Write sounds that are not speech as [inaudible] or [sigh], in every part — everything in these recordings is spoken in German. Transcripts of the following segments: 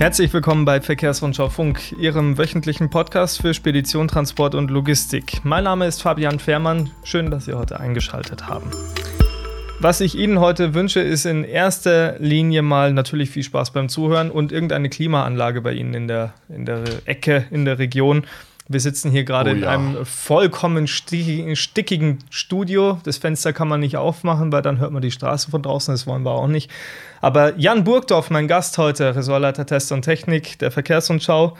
Herzlich willkommen bei Verkehrsrundschau Funk, Ihrem wöchentlichen Podcast für Spedition, Transport und Logistik. Mein Name ist Fabian Fehrmann. Schön, dass Sie heute eingeschaltet haben. Was ich Ihnen heute wünsche, ist in erster Linie mal natürlich viel Spaß beim Zuhören und irgendeine Klimaanlage bei Ihnen in der, in der Ecke, in der Region. Wir sitzen hier gerade oh, ja. in einem vollkommen stickigen Studio. Das Fenster kann man nicht aufmachen, weil dann hört man die Straße von draußen. Das wollen wir auch nicht. Aber Jan Burgdorf, mein Gast heute, Ressortleiter Test und Technik der Verkehrsrundschau,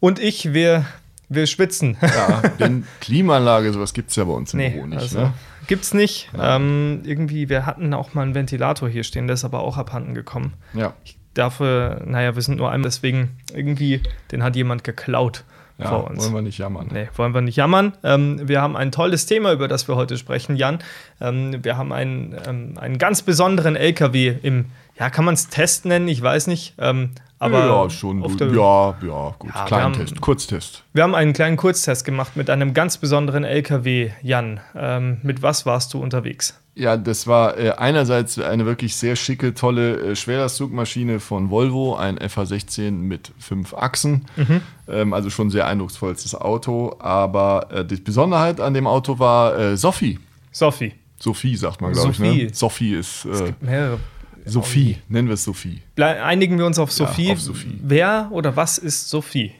und ich, wir, wir schwitzen. Ja, denn [laughs] Klimaanlage, sowas gibt es ja bei uns im nee, Büro nicht. Also, ne? Gibt's nicht. Ähm, irgendwie, wir hatten auch mal einen Ventilator hier stehen, der ist aber auch abhanden gekommen. Ja. Ich dafür, naja, wir sind nur einmal, deswegen irgendwie, den hat jemand geklaut ja, vor uns. Wollen wir nicht jammern. Nee, wollen wir nicht jammern. Ähm, wir haben ein tolles Thema, über das wir heute sprechen, Jan. Ähm, wir haben einen, ähm, einen ganz besonderen LKW im, ja, kann man es Test nennen? Ich weiß nicht. Ähm, aber ja, schon. Der, ja, ja, gut. Ja, kleinen Test, Kurztest. Wir haben einen kleinen Kurztest gemacht mit einem ganz besonderen LKW, Jan. Ähm, mit was warst du unterwegs? Ja, das war äh, einerseits eine wirklich sehr schicke, tolle äh, Schwerlastzugmaschine von Volvo, ein FH16 mit fünf Achsen. Mhm. Ähm, also schon sehr eindrucksvollstes Auto. Aber äh, die Besonderheit an dem Auto war äh, Sophie. Sophie. Sophie sagt man, glaube ich. Ne? Sophie ist. es gibt mehrere. Sophie, nennen wir es Sophie. Einigen wir uns auf Sophie. Ja, auf Sophie. Wer oder was ist Sophie?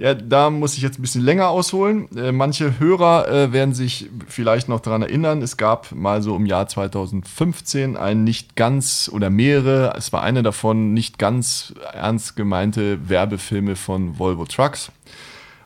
Ja, da muss ich jetzt ein bisschen länger ausholen. Äh, manche Hörer äh, werden sich vielleicht noch daran erinnern, es gab mal so im Jahr 2015 ein nicht ganz oder mehrere, es war eine davon, nicht ganz ernst gemeinte Werbefilme von Volvo Trucks.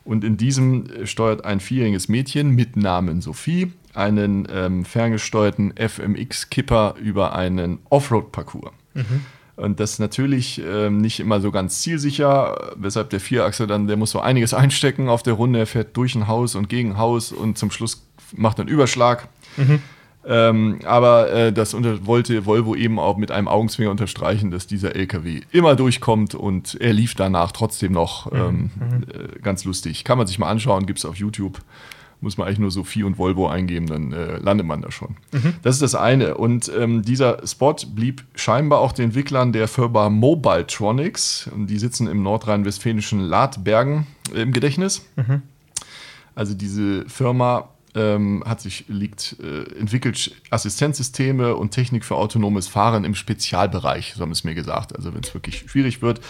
Und in diesem steuert ein vierjähriges Mädchen mit Namen Sophie einen ähm, ferngesteuerten FMX-Kipper über einen Offroad-Parcours. Mhm. Und das ist natürlich ähm, nicht immer so ganz zielsicher, weshalb der Vierachse dann, der muss so einiges [laughs] einstecken auf der Runde, er fährt durch ein Haus und gegen ein Haus und zum Schluss macht er einen Überschlag. Mhm. Ähm, aber äh, das wollte Volvo eben auch mit einem Augenzwinger unterstreichen, dass dieser LKW immer durchkommt und er lief danach trotzdem noch mhm. ähm, mhm. äh, ganz lustig. Kann man sich mal anschauen, gibt es auf YouTube muss man eigentlich nur Sophie und Volvo eingeben, dann äh, landet man da schon. Mhm. Das ist das eine. Und ähm, dieser Spot blieb scheinbar auch den Entwicklern der Firma Mobiletronics, die sitzen im nordrhein-westfälischen Ladbergen äh, im Gedächtnis. Mhm. Also diese Firma ähm, hat sich liegt, äh, entwickelt Assistenzsysteme und Technik für autonomes Fahren im Spezialbereich, so haben es mir gesagt. Also wenn es wirklich schwierig wird,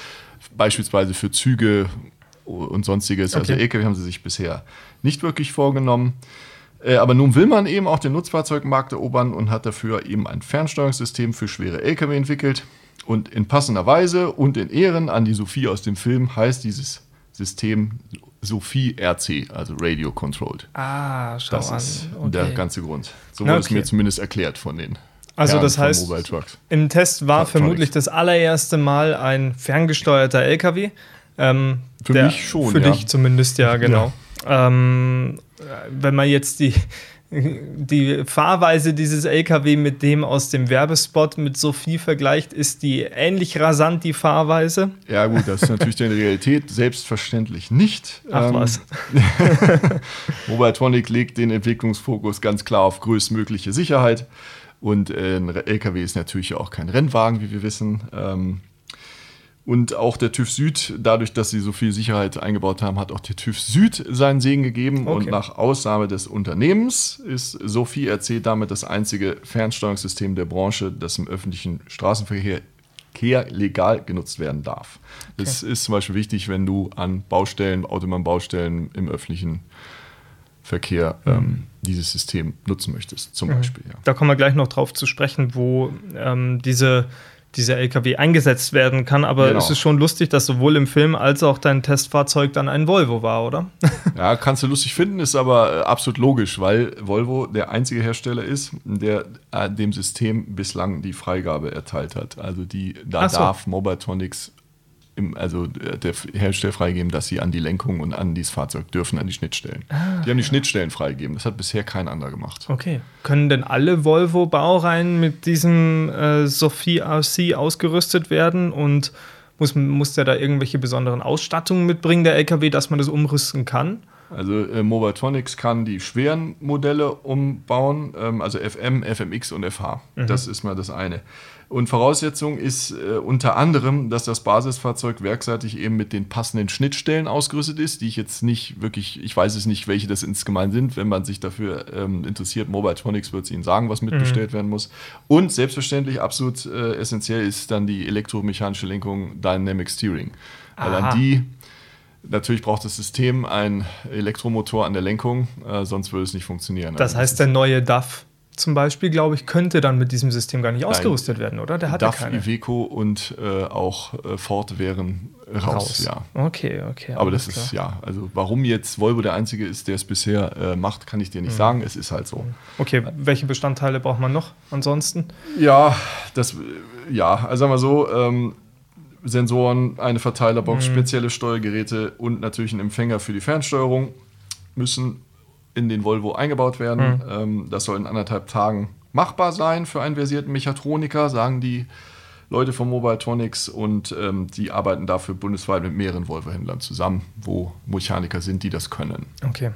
beispielsweise für Züge und sonstiges. Also okay. Also LKW haben sie sich bisher nicht wirklich vorgenommen. Äh, aber nun will man eben auch den Nutzfahrzeugmarkt erobern und hat dafür eben ein Fernsteuerungssystem für schwere Lkw entwickelt. Und in passender Weise und in Ehren an die Sophie aus dem Film heißt dieses System Sophie RC, also Radio Controlled. Ah, schau das an. ist okay. der ganze Grund. So wurde okay. es mir zumindest erklärt von den. Also das heißt, im Test war vermutlich das allererste Mal ein ferngesteuerter LKW. Ähm, für der, mich schon. Für ja. dich zumindest, ja, genau. Ja. Ähm, wenn man jetzt die, [laughs] die Fahrweise dieses LKW mit dem aus dem Werbespot mit Sophie vergleicht, ist die ähnlich rasant, die Fahrweise? Ja, gut, das ist natürlich in der Realität selbstverständlich nicht. Ach ähm, was. [laughs] [laughs] Mobile Tronic legt den Entwicklungsfokus ganz klar auf größtmögliche Sicherheit. Und äh, ein LKW ist natürlich auch kein Rennwagen, wie wir wissen. Ähm, und auch der TÜV Süd, dadurch, dass sie so viel Sicherheit eingebaut haben, hat auch der TÜV Süd seinen Segen gegeben. Okay. Und nach Aussage des Unternehmens ist Sophie RC damit das einzige Fernsteuerungssystem der Branche, das im öffentlichen Straßenverkehr legal genutzt werden darf. Okay. Das ist zum Beispiel wichtig, wenn du an Baustellen, Autobahnbaustellen im öffentlichen Verkehr mhm. ähm, dieses System nutzen möchtest, zum mhm. Beispiel. Ja. Da kommen wir gleich noch drauf zu sprechen, wo ähm, diese dieser LKW eingesetzt werden kann. Aber genau. es ist schon lustig, dass sowohl im Film als auch dein Testfahrzeug dann ein Volvo war, oder? [laughs] ja, kannst du lustig finden, ist aber äh, absolut logisch, weil Volvo der einzige Hersteller ist, der äh, dem System bislang die Freigabe erteilt hat. Also die, da so. darf Mobitronics im, also äh, der Hersteller freigeben, dass sie an die Lenkung und an dieses Fahrzeug dürfen, an die Schnittstellen. Ah, die haben die Schnittstellen freigegeben. Das hat bisher kein anderer gemacht. Okay. Können denn alle Volvo-Baureihen mit diesem äh, Sophie RC ausgerüstet werden und muss, muss der da irgendwelche besonderen Ausstattungen mitbringen, der LKW, dass man das umrüsten kann? Also äh, Mobile Tronics kann die schweren Modelle umbauen, ähm, also FM, FMX und FH. Mhm. Das ist mal das eine. Und Voraussetzung ist äh, unter anderem, dass das Basisfahrzeug werkseitig eben mit den passenden Schnittstellen ausgerüstet ist, die ich jetzt nicht wirklich, ich weiß es nicht, welche das insgemein sind. Wenn man sich dafür ähm, interessiert, Mobile Tronics wird es Ihnen sagen, was mitbestellt mhm. werden muss. Und selbstverständlich absolut äh, essentiell ist dann die elektromechanische Lenkung Dynamic Steering. Weil an die Natürlich braucht das System einen Elektromotor an der Lenkung, äh, sonst würde es nicht funktionieren. Das also heißt, der neue DAF zum Beispiel, glaube ich, könnte dann mit diesem System gar nicht ausgerüstet werden, oder? Der hat DAF, keine. Iveco und äh, auch äh, Ford wären raus, raus, ja. Okay, okay. Aber das klar. ist, ja, also warum jetzt Volvo der Einzige ist, der es bisher äh, macht, kann ich dir nicht mhm. sagen. Es ist halt so. Okay, welche Bestandteile braucht man noch ansonsten? Ja, das, ja, also sagen wir so, ähm, Sensoren, eine Verteilerbox, mhm. spezielle Steuergeräte und natürlich ein Empfänger für die Fernsteuerung müssen in den Volvo eingebaut werden. Mhm. Ähm, das soll in anderthalb Tagen machbar sein für einen versierten Mechatroniker, sagen die Leute von Mobile Tronics und ähm, die arbeiten dafür bundesweit mit mehreren Volvo-Händlern zusammen, wo Mechaniker sind, die das können. Okay.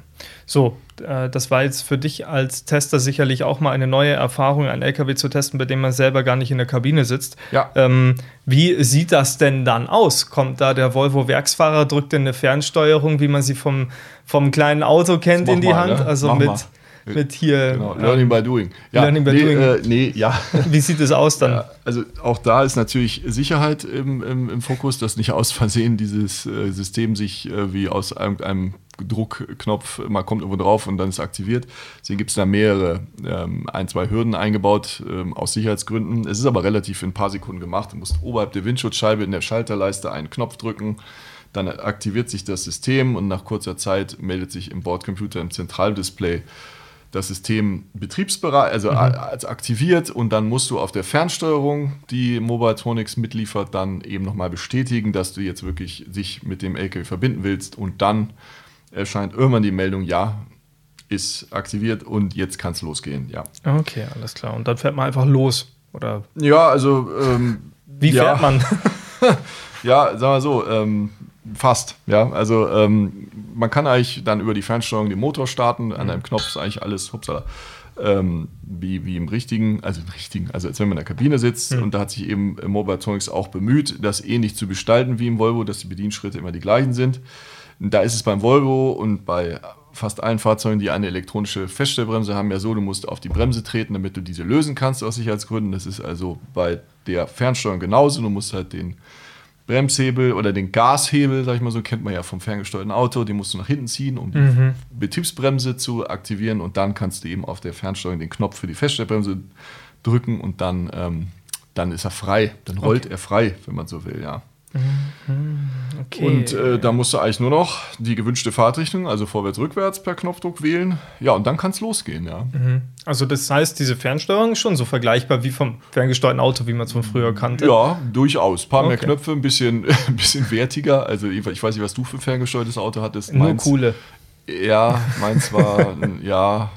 So, äh, das war jetzt für dich als Tester sicherlich auch mal eine neue Erfahrung, einen LKW zu testen, bei dem man selber gar nicht in der Kabine sitzt. Ja. Ähm, wie sieht das denn dann aus? Kommt da der Volvo-Werksfahrer, drückt in eine Fernsteuerung, wie man sie vom, vom kleinen Auto kennt, in die mal, Hand? Ne? Also Mach mit. Mal mit hier. Genau, Learning by Doing. Ja, Learning by nee, Doing. Äh, nee, ja. [laughs] Wie sieht es aus dann? Ja, also auch da ist natürlich Sicherheit im, im, im Fokus, dass nicht aus Versehen dieses äh, System sich äh, wie aus irgendeinem Druckknopf, man kommt irgendwo drauf und dann ist aktiviert. Deswegen gibt es da mehrere, ähm, ein, zwei Hürden eingebaut ähm, aus Sicherheitsgründen. Es ist aber relativ in ein paar Sekunden gemacht. Du musst oberhalb der Windschutzscheibe in der Schalterleiste einen Knopf drücken. Dann aktiviert sich das System und nach kurzer Zeit meldet sich im Bordcomputer im Zentraldisplay das System betriebsbereit, also mhm. als aktiviert und dann musst du auf der Fernsteuerung, die Mobile Tronics mitliefert, dann eben nochmal bestätigen, dass du jetzt wirklich sich mit dem LKW verbinden willst und dann erscheint irgendwann die Meldung, ja, ist aktiviert und jetzt kann es losgehen, ja. Okay, alles klar. Und dann fährt man einfach los, oder? Ja, also ähm, Wie fährt ja. man? [laughs] ja, sagen wir so, ähm, Fast, ja. Also ähm, man kann eigentlich dann über die Fernsteuerung den Motor starten. An einem Knopf ist eigentlich alles, hupsala, ähm, wie, wie im richtigen, also im richtigen, also als wenn man in der Kabine sitzt. Mhm. Und da hat sich eben Mobile Tronics auch bemüht, das ähnlich zu gestalten wie im Volvo, dass die Bedienschritte immer die gleichen sind. Da ist es beim Volvo und bei fast allen Fahrzeugen, die eine elektronische Feststellbremse haben, ja so, du musst auf die Bremse treten, damit du diese lösen kannst aus Sicherheitsgründen. Das ist also bei der Fernsteuerung genauso. Du musst halt den Bremshebel oder den Gashebel, sag ich mal so, kennt man ja vom ferngesteuerten Auto, den musst du nach hinten ziehen, um die mhm. Betriebsbremse zu aktivieren und dann kannst du eben auf der Fernsteuerung den Knopf für die Feststellbremse drücken und dann, ähm, dann ist er frei, dann rollt okay. er frei, wenn man so will, ja. Mhm. Okay. Und äh, da musst du eigentlich nur noch die gewünschte Fahrtrichtung, also vorwärts, rückwärts per Knopfdruck wählen. Ja, und dann kann es losgehen, ja. Mhm. Also das heißt, diese Fernsteuerung ist schon so vergleichbar wie vom ferngesteuerten Auto, wie man es von früher kannte? Ja, durchaus. Ein paar okay. mehr Knöpfe, ein bisschen, [laughs] ein bisschen wertiger. Also ich weiß nicht, was du für ein ferngesteuertes Auto hattest. Nur meins, coole. Ja, meins war, ja,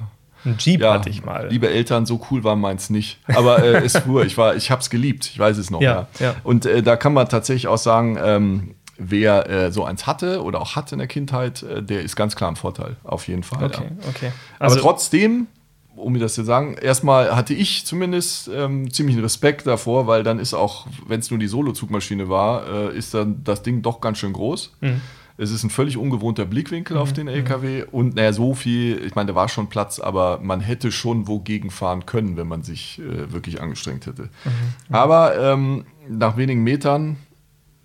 ein Jeep ja, hatte ich mal. Liebe Eltern, so cool war meins nicht. Aber äh, ist fuhr. Ich war, ich habe es geliebt. Ich weiß es noch. Ja, ja. ja. Und äh, da kann man tatsächlich auch sagen, ähm, wer äh, so eins hatte oder auch hat in der Kindheit, äh, der ist ganz klar im Vorteil. Auf jeden Fall. Okay, ja. okay. Also, Aber trotzdem, um mir das zu sagen, erstmal hatte ich zumindest ähm, ziemlich Respekt davor, weil dann ist auch, wenn es nur die Solo-Zugmaschine war, äh, ist dann das Ding doch ganz schön groß. Mhm. Es ist ein völlig ungewohnter Blickwinkel mhm. auf den LKW und naja, so viel, ich meine, da war schon Platz, aber man hätte schon wogegen fahren können, wenn man sich äh, wirklich angestrengt hätte. Mhm. Aber ähm, nach wenigen Metern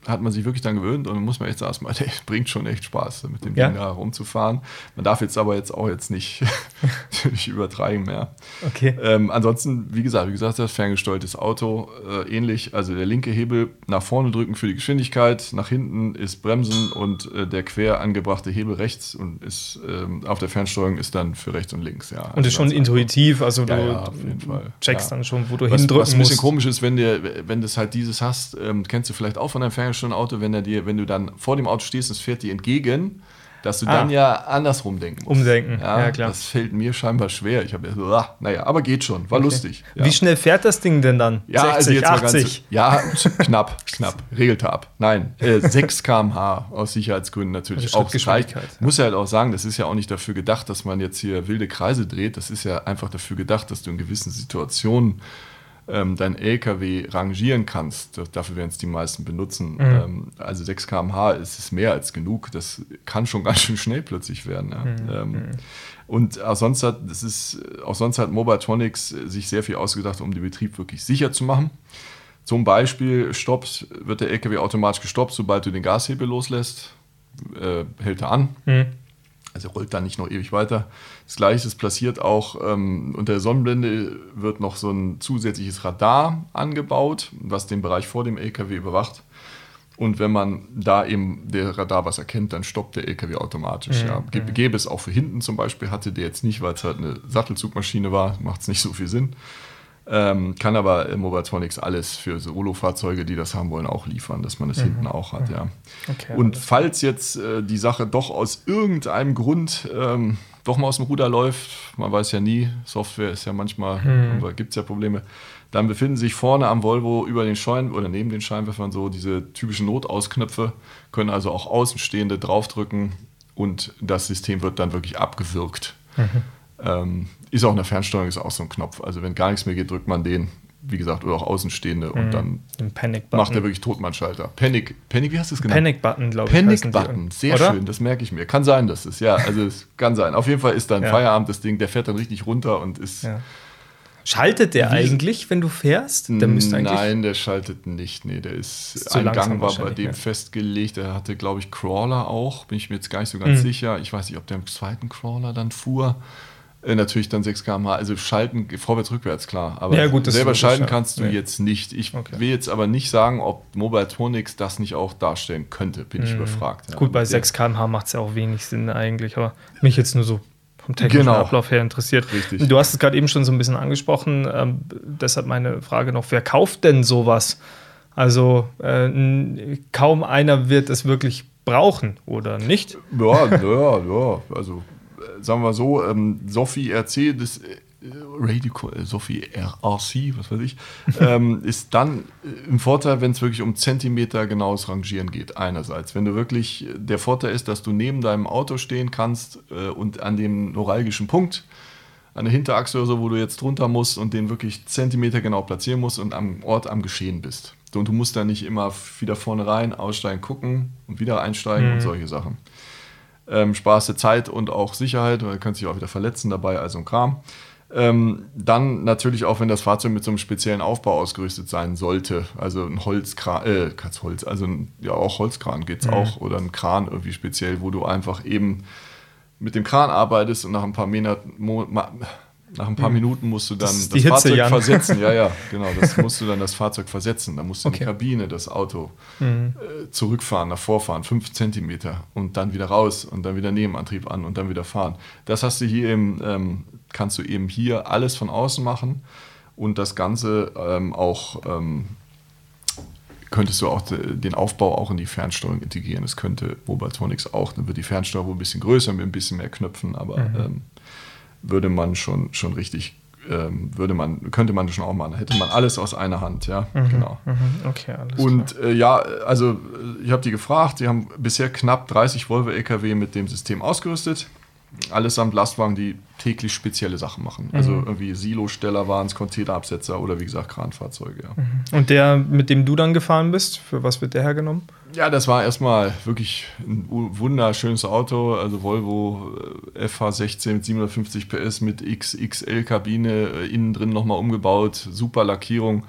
hat man sich wirklich dann gewöhnt und dann muss man echt sagen, es bringt schon echt Spaß, mit dem ja. Ding da rumzufahren. Man darf jetzt aber jetzt auch jetzt nicht, [laughs] übertreiben mehr. Okay. Ähm, ansonsten, wie gesagt, wie gesagt, das ferngesteuertes Auto äh, ähnlich. Also der linke Hebel nach vorne drücken für die Geschwindigkeit, nach hinten ist Bremsen und äh, der quer angebrachte Hebel rechts und ist ähm, auf der Fernsteuerung ist dann für rechts und links. Ja, und ist schon intuitiv, also du ja, ja, checkst dann schon, wo du was, hindrücken was ein bisschen musst. komisch ist, wenn du wenn das halt dieses hast, ähm, kennst du vielleicht auch von deinem Fernsteuerten Auto, wenn er dir, wenn du dann vor dem Auto stehst, es fährt dir entgegen, dass du Ah. dann ja andersrum denken musst. Umdenken, ja, klar. Das fällt mir scheinbar schwer. Ich habe ja so, ah, naja, aber geht schon, war lustig. Ja. Wie schnell fährt das Ding denn dann? Ja, 60, also jetzt mal 80? ganz. [laughs] Ja, knapp, knapp. Regelte ab. Nein, äh, 6 km/h aus Sicherheitsgründen natürlich Also auch. Es reicht. Schrittgeschwindigkeit, Muss ja halt auch sagen, das ist ja auch nicht dafür gedacht, dass man jetzt hier wilde Kreise dreht. Das ist ja einfach dafür gedacht, dass du in gewissen Situationen ähm, dein LKW rangieren kannst. Dafür werden es die meisten benutzen. Ähm, also 6 km/h ist es mehr als genug. Das kann schon [laughs] ganz schön schnell plötzlich werden. Ja. Ähm, und auch sonst hat, das ist, auch sonst hat Mobatronics sich sehr viel ausgedacht, um den Betrieb wirklich sicher zu machen. Zum Beispiel stoppt, wird der LKW automatisch gestoppt, sobald du den Gashebel loslässt. Äh, hält er an. Hm. Also rollt dann nicht noch ewig weiter. Das gleiche ist passiert auch ähm, unter der Sonnenblende wird noch so ein zusätzliches Radar angebaut, was den Bereich vor dem LKW überwacht. Und wenn man da eben der Radar was erkennt, dann stoppt der LKW automatisch. Ja. Gäbe, gäbe es auch für hinten zum Beispiel, hatte der jetzt nicht, weil es halt eine Sattelzugmaschine war, macht es nicht so viel Sinn. Ähm, kann aber äh, Mobatronics alles für Solo-Fahrzeuge, die das haben wollen, auch liefern, dass man das hinten auch hat. Ja. Okay, Und falls jetzt äh, die Sache doch aus irgendeinem Grund ähm, doch mal aus dem Ruder läuft, man weiß ja nie, Software ist ja manchmal, gibt es ja Probleme, dann befinden sich vorne am Volvo über den Schein oder neben den Scheinwerfern so diese typischen Notausknöpfe, können also auch Außenstehende draufdrücken und das System wird dann wirklich abgewürgt. Ähm, ist auch in der Fernsteuerung ist auch so ein Knopf. Also wenn gar nichts mehr geht, drückt man den, wie gesagt, oder auch Außenstehende und dann Ein Panic-Button. macht er wirklich Totmannschalter. Panic, Panic, wie hast du es genannt? Panic-Button, glaube ich. heißen die. Panic-Button, sehr Oder? schön, das merke ich mir. Kann sein, dass es, ja, also es kann sein. Auf jeden Fall ist dann Ja. Feierabend das Ding, der fährt dann richtig runter und ist. Ja. Schaltet der Wie- eigentlich, wenn du fährst? Der müsste eigentlich. Nein, der schaltet nicht. Nee, der ist, Ist ein Gang war bei dem ja. festgelegt. Der hatte, glaube ich, Crawler auch. Bin ich mir jetzt gar nicht so ganz Mhm. sicher. Ich weiß nicht, ob der im zweiten Crawler dann fuhr. Äh, natürlich dann 6 km/h. Also schalten, vorwärts, rückwärts, klar. Aber Ja, gut, selber schalten ja. kannst du Nee. jetzt nicht. Ich Okay. will jetzt aber nicht sagen, ob Mobile Tronics das nicht auch darstellen könnte. Bin ich überfragt. ja. Mhm. Gut, bei Der- 6 km/h macht es ja auch wenig Sinn eigentlich, aber mich jetzt nur so vom technischen Genau. Ablauf her interessiert. Richtig. Du hast es gerade eben schon so ein bisschen angesprochen, ähm, deshalb meine Frage noch, wer kauft denn sowas? Also äh, kaum einer wird es wirklich brauchen, oder nicht? Ja, ja, ja. Also, sagen wir so, ähm, Sophie RC, das äh, Radio, äh, Sophie RRC, was weiß ich, ähm, [laughs] ist dann äh, im Vorteil, wenn es wirklich um Zentimeter genaues Rangieren geht. Einerseits, wenn du wirklich, der Vorteil ist, dass du neben deinem Auto stehen kannst äh, und an dem neuralgischen Punkt, an der Hinterachse oder so, wo du jetzt drunter musst und den wirklich Zentimeter genau platzieren musst und am Ort am Geschehen bist. Und du musst da nicht immer wieder vorne rein, aussteigen, gucken und wieder einsteigen und solche Sachen ähm, sparst du Zeit und auch Sicherheit, weil du kannst dich auch wieder verletzen dabei, also ein Kram. Ähm, dann natürlich auch, wenn das Fahrzeug mit so einem speziellen Aufbau ausgerüstet sein sollte, also ein Holzkran, äh, kein Holz, also ein, ja auch Holzkran geht's auch oder ein Kran irgendwie speziell, wo du einfach eben mit dem Kran arbeitest und nach ein paar Monaten, Mo, nach ein paar Minuten musst du dann Das das, Hitze, Fahrzeug Jan. versetzen. Ja, ja, [laughs] genau. Das musst du dann das Fahrzeug versetzen. Dann musst du in Okay. die Kabine, das Auto äh, zurückfahren, nach vorfahren, fünf Zentimeter und dann wieder raus und dann wieder Nebenantrieb an und dann wieder fahren. Das hast du hier eben, ähm, kannst du eben hier alles von außen machen und das Ganze ähm, auch ähm, könntest du auch de, den Aufbau auch in die Fernsteuerung integrieren. Das könnte Mobiltronics auch. Dann wird die Fernsteuerung ein bisschen größer mit ein bisschen mehr Knöpfen, aber ähm, würde man schon, schon richtig, ähm, würde man, könnte man schon auch machen. Hätte man alles aus einer Hand, ja, genau. Mhm, okay, alles Und äh, ja, also äh, ich habe die gefragt, die haben bisher knapp 30 Volvo LKW mit dem System ausgerüstet. Allesamt Lastwagen, die täglich spezielle Sachen machen. Also irgendwie Silosteller waren es, Containerabsetzer oder wie gesagt Kranfahrzeuge. Ja. klar. Und der, mit dem du dann gefahren bist, für was wird der hergenommen? ja, das war erstmal wirklich ein wunderschönes Auto. Also Volvo äh, FH16 mit 750 PS mit XXL-Kabine, äh, innen drin nochmal umgebaut, super Lackierung.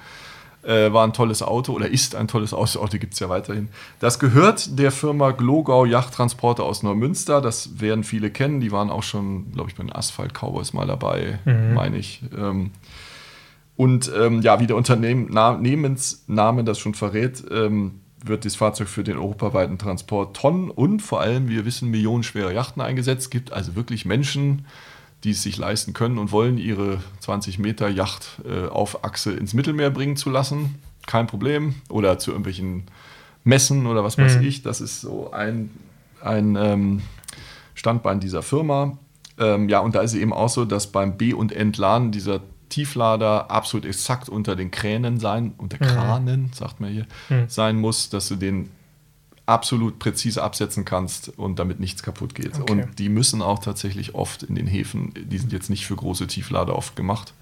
Äh, war ein tolles Auto oder ist ein tolles Auto, Auto gibt es ja weiterhin. Das gehört der Firma Glogau Yachttransporter aus Neumünster. Das werden viele kennen. Die waren auch schon, glaube ich, bei den Asphalt Cowboys mal dabei, meine ich. Ähm, und ähm, ja, wie der Unternehmensname das schon verrät, ähm, wird das Fahrzeug für den europaweiten Transport Tonnen und vor allem, wie wir wissen, millionenschwere Yachten eingesetzt. Gibt also wirklich Menschen, die es sich leisten können und wollen, ihre 20 Meter Yacht äh, auf Achse ins Mittelmeer bringen zu lassen. Kein Problem. Oder zu irgendwelchen Messen oder was weiß ich. Das ist so ein, ein ähm, Standbein dieser Firma. Ähm, ja, und da ist es eben auch so, dass beim B- und Entladen dieser Tieflader absolut exakt unter den Kränen sein, unter Kranen, sagt man hier, sein muss, dass du den absolut präzise absetzen kannst und damit nichts kaputt geht. Okay. Und die müssen auch tatsächlich oft in den Häfen, die sind jetzt nicht für große Tieflader oft gemacht.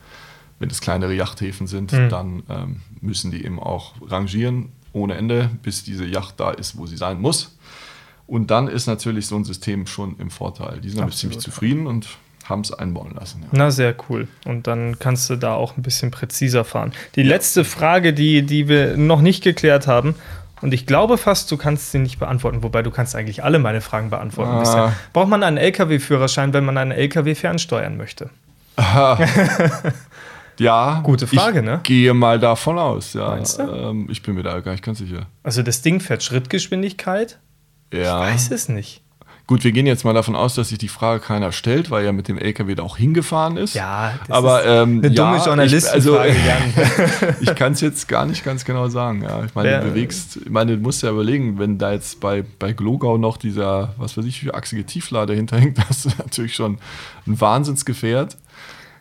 Wenn es kleinere Yachthäfen sind, Mhm. dann ähm, müssen die eben auch rangieren ohne Ende, bis diese Yacht da ist, wo sie sein muss. Und dann ist natürlich so ein System schon im Vorteil. Die sind damit ziemlich zufrieden und haben es einbauen lassen. Ja. Na, sehr cool. Und dann kannst du da auch ein bisschen präziser fahren. Die letzte Frage, die, die wir noch nicht geklärt haben, und ich glaube fast, du kannst sie nicht beantworten, wobei du kannst eigentlich alle meine Fragen beantworten. Ah. bisher. Braucht man einen LKW-Führerschein, wenn man einen LKW fernsteuern möchte? [laughs] Ja, Gute Frage, ich ne? gehe mal davon aus, ja. Meinst du? Ähm, ich bin mir da gar nicht ganz sicher. Also das Ding fährt Schrittgeschwindigkeit? Ja. Ich weiß es nicht. Gut, wir gehen jetzt mal davon aus, dass sich die Frage keiner stellt, weil er mit dem LKW da auch hingefahren ist. Ja, das aber ist ähm, eine ja, dumme Journalistenfrage, [laughs] Ich, also, ich kann es jetzt gar nicht ganz genau sagen. Ja. Ich meine, Wer- du bewegst, ich meine, du musst ja überlegen, wenn da jetzt bei, bei Glogau noch dieser, was weiß ich, wie achsige Tieflader hinterhängt, [laughs] das ist natürlich schon ein Wahnsinnsgefährt.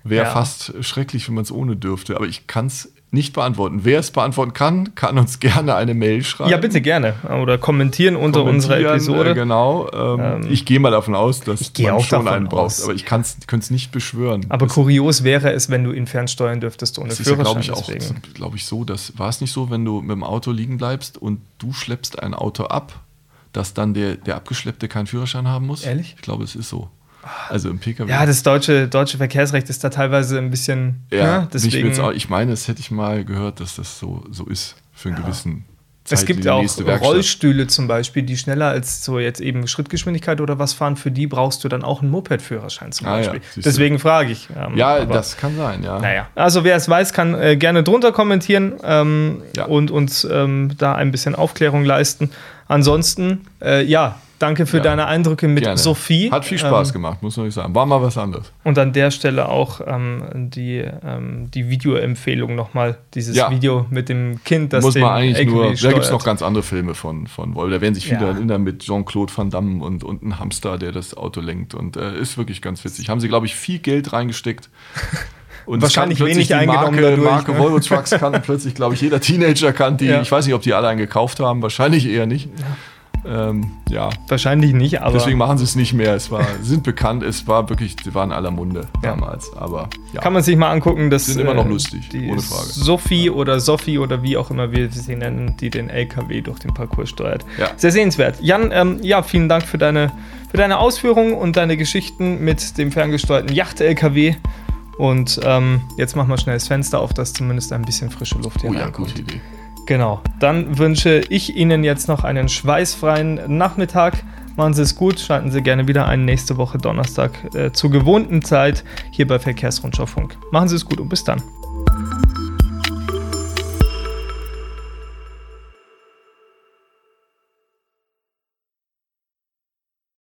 Wäre Ja. fast schrecklich, wenn man es ohne dürfte. Aber ich kann es nicht beantworten. Wer es beantworten kann, kann uns [laughs] gerne eine Mail schreiben. Ja, bitte gerne. Oder kommentieren unter unserer kommentieren, Episode. Äh, genau. Ähm, ich gehe mal davon aus, dass man auch schon einen braucht. aus. Aber ich könnte es nicht beschwören. Aber das, kurios wäre es, wenn du ihn fernsteuern dürftest ohne das ist ja, Führerschein. glaube ich, auch glaube ich, so. dass War es nicht so, wenn du mit dem Auto liegen bleibst und du schleppst ein Auto ab, dass dann der, der Abgeschleppte keinen Führerschein haben muss? Ehrlich? Ich glaube, es ist so. Also im PKW. Ja, das deutsche, deutsche Verkehrsrecht ist da teilweise ein bisschen. ja, Ja, ich, mir deswegen. jetzt auch, ich meine, das hätte ich mal gehört, dass das so, so ist für einen gewissen es gibt ja auch. Rollstühle zum Beispiel, die schneller als so jetzt eben Schrittgeschwindigkeit oder was fahren. Für die brauchst du dann auch einen Moped-Führerschein zum Ah ja, Beispiel. du. Deswegen frage ich. ähm, Ja, aber- das kann sein, ja. Naja, also wer es weiß, kann äh, gerne drunter kommentieren ähm, Ja. und uns ähm, da ein bisschen Aufklärung leisten. Ansonsten, äh, ja, danke für Ja, deine Eindrücke mit Gerne. Sophie. Hat viel Spaß ähm, gemacht, muss man nicht sagen. War mal was anderes. Und an der Stelle auch ähm, die, ähm, die Videoempfehlung nochmal, dieses Ja. Video mit dem Kind, das muss man eigentlich LKW nur. Da steuert. gibt es noch ganz andere Filme von, von Woll. Da werden sich viele Ja. erinnern mit Jean-Claude Van Damme und, und ein Hamster, der das Auto lenkt. Und äh, ist wirklich ganz witzig. Haben sie, glaube ich, viel Geld reingesteckt. Und Wahrscheinlich wenig die eingenommen Marke, dadurch, Marke ne? Volvo Trucks kannten plötzlich, glaube ich, jeder Teenager kannte die. Ja. Ich weiß nicht, ob die alle einen gekauft haben. Wahrscheinlich eher nicht. Ähm, ja, Wahrscheinlich nicht, aber deswegen machen sie es nicht mehr. Es war, sie sind bekannt, es war wirklich, sie waren in aller Munde Ja. damals. Aber ja. kann man sich mal angucken. Das Sind immer noch lustig, die ohne Frage. Sophie oder Sophie oder wie auch immer wir sie nennen, die den LKW durch den Parcours steuert. Ja. Sehr sehenswert. Jan, ähm, ja, vielen Dank für deine, für deine Ausführungen und deine Geschichten mit dem ferngesteuerten Yacht-LKW. Und ähm, jetzt machen wir schnell das Fenster auf, dass zumindest ein bisschen frische Luft hier Oh ja, reinkommt. gute Idee. Genau. Dann wünsche ich Ihnen jetzt noch einen schweißfreien Nachmittag. Machen Sie es gut. Schalten Sie gerne wieder ein nächste Woche Donnerstag äh, zur gewohnten Zeit hier bei Verkehrsrundschau Funk. Machen Sie es gut und bis dann.